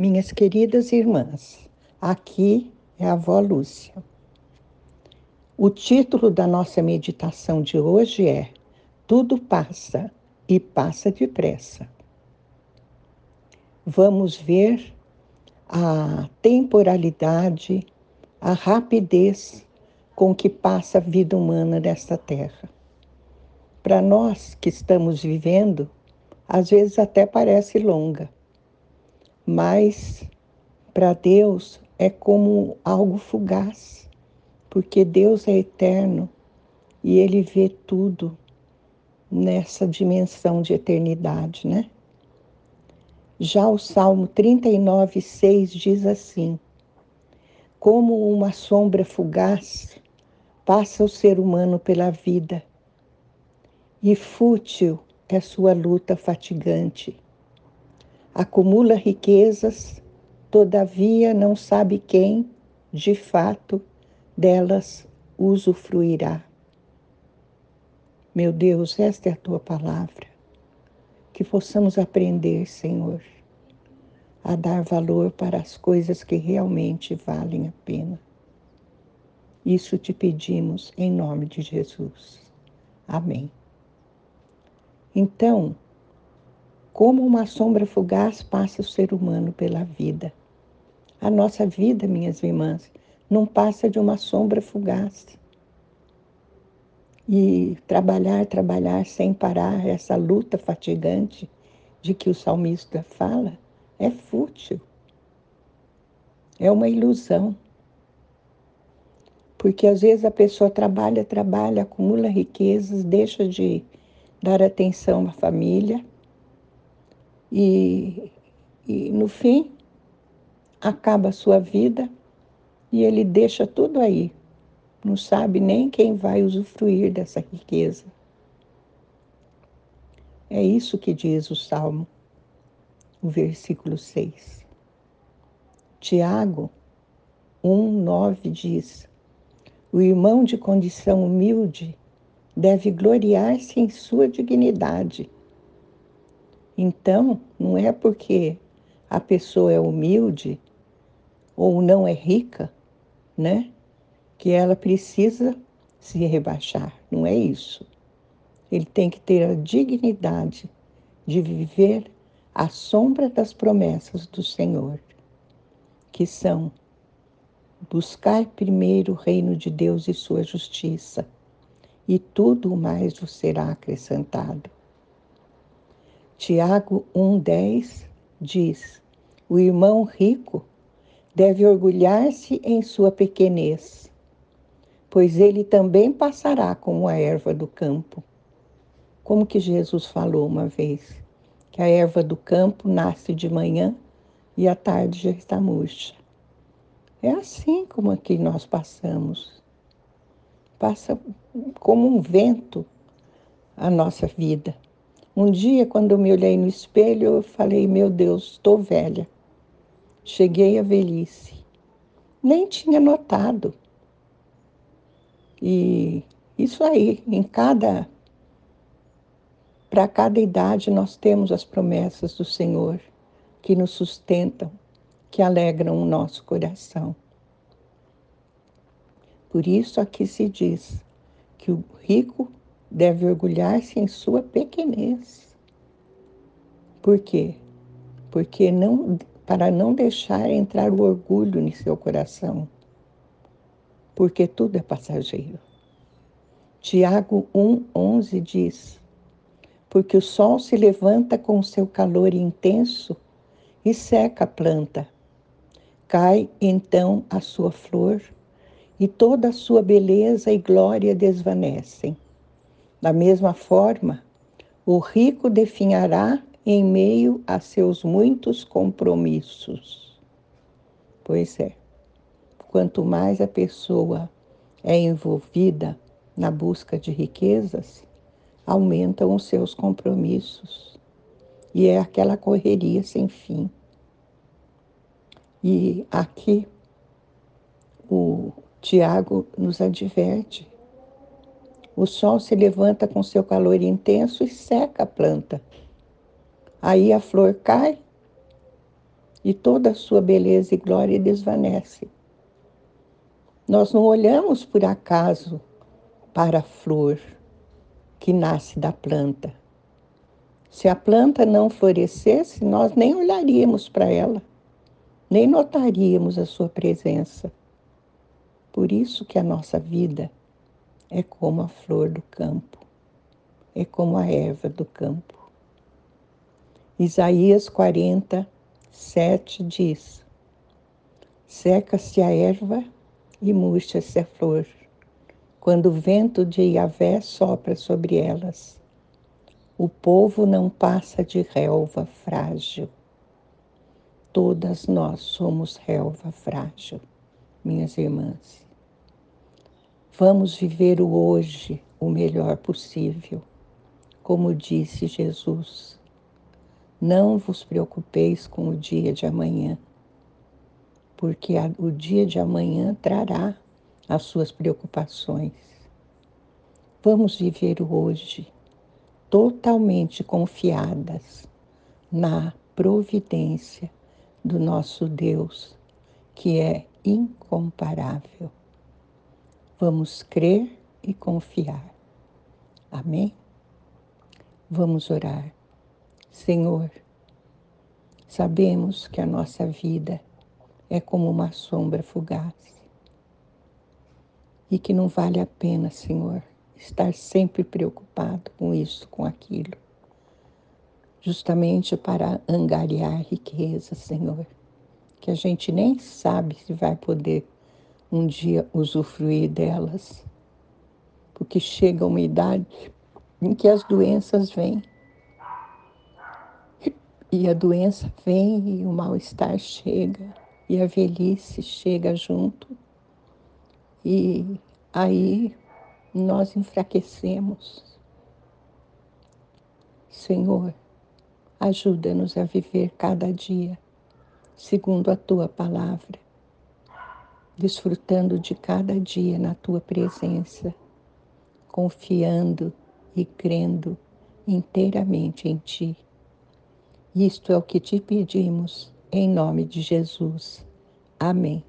Minhas queridas irmãs, aqui é a avó Lúcia. O título da nossa meditação de hoje é Tudo passa e passa depressa. Vamos ver a temporalidade, a rapidez com que passa a vida humana nesta terra. Para nós que estamos vivendo, às vezes até parece longa mas para Deus é como algo fugaz, porque Deus é eterno e ele vê tudo nessa dimensão de eternidade, né? Já o Salmo 39, 6 diz assim: Como uma sombra fugaz passa o ser humano pela vida, e fútil é sua luta fatigante acumula riquezas, todavia não sabe quem, de fato, delas usufruirá. Meu Deus, esta é a tua palavra. Que possamos aprender, Senhor, a dar valor para as coisas que realmente valem a pena. Isso te pedimos em nome de Jesus. Amém. Então, como uma sombra fugaz passa o ser humano pela vida. A nossa vida, minhas irmãs, não passa de uma sombra fugaz. E trabalhar, trabalhar sem parar, essa luta fatigante de que o salmista fala, é fútil. É uma ilusão. Porque às vezes a pessoa trabalha, trabalha, acumula riquezas, deixa de dar atenção à família e, e no fim acaba a sua vida e ele deixa tudo aí. Não sabe nem quem vai usufruir dessa riqueza. É isso que diz o Salmo, o versículo 6. Tiago 1, 9 diz: O irmão de condição humilde deve gloriar-se em sua dignidade então, não é porque a pessoa é humilde ou não é rica, né, que ela precisa se rebaixar. Não é isso. Ele tem que ter a dignidade de viver à sombra das promessas do Senhor, que são buscar primeiro o reino de Deus e sua justiça, e tudo mais vos será acrescentado. Tiago 1,10 diz: O irmão rico deve orgulhar-se em sua pequenez, pois ele também passará como a erva do campo. Como que Jesus falou uma vez, que a erva do campo nasce de manhã e à tarde já está murcha. É assim como aqui nós passamos. Passa como um vento a nossa vida. Um dia, quando eu me olhei no espelho, eu falei: Meu Deus, estou velha. Cheguei à velhice. Nem tinha notado. E isso aí, em cada. Para cada idade, nós temos as promessas do Senhor que nos sustentam, que alegram o nosso coração. Por isso, aqui se diz que o rico deve orgulhar-se em sua pequenez. Por quê? Porque não, para não deixar entrar o orgulho em seu coração. Porque tudo é passageiro. Tiago 1:11 diz: Porque o sol se levanta com seu calor intenso e seca a planta. Cai então a sua flor e toda a sua beleza e glória desvanecem. Da mesma forma, o rico definhará em meio a seus muitos compromissos. Pois é, quanto mais a pessoa é envolvida na busca de riquezas, aumentam os seus compromissos. E é aquela correria sem fim. E aqui o Tiago nos adverte o sol se levanta com seu calor intenso e seca a planta. Aí a flor cai e toda a sua beleza e glória desvanece. Nós não olhamos por acaso para a flor que nasce da planta. Se a planta não florescesse, nós nem olharíamos para ela, nem notaríamos a sua presença. Por isso que a nossa vida é como a flor do campo, é como a erva do campo. Isaías 40, 7 diz: Seca-se a erva e murcha-se a flor, quando o vento de Yahvé sopra sobre elas. O povo não passa de relva frágil. Todas nós somos relva frágil, minhas irmãs. Vamos viver o hoje o melhor possível, como disse Jesus. Não vos preocupeis com o dia de amanhã, porque o dia de amanhã trará as suas preocupações. Vamos viver o hoje totalmente confiadas na providência do nosso Deus, que é incomparável. Vamos crer e confiar. Amém? Vamos orar. Senhor, sabemos que a nossa vida é como uma sombra fugaz e que não vale a pena, Senhor, estar sempre preocupado com isso, com aquilo, justamente para angariar riqueza, Senhor, que a gente nem sabe se vai poder um dia usufruir delas, porque chega uma idade em que as doenças vêm e a doença vem e o mal-estar chega e a velhice chega junto. E aí nós enfraquecemos. Senhor, ajuda-nos a viver cada dia segundo a tua palavra, desfrutando de cada dia na tua presença, confiando e crendo inteiramente em ti isto é o que te pedimos, em nome de Jesus. Amém.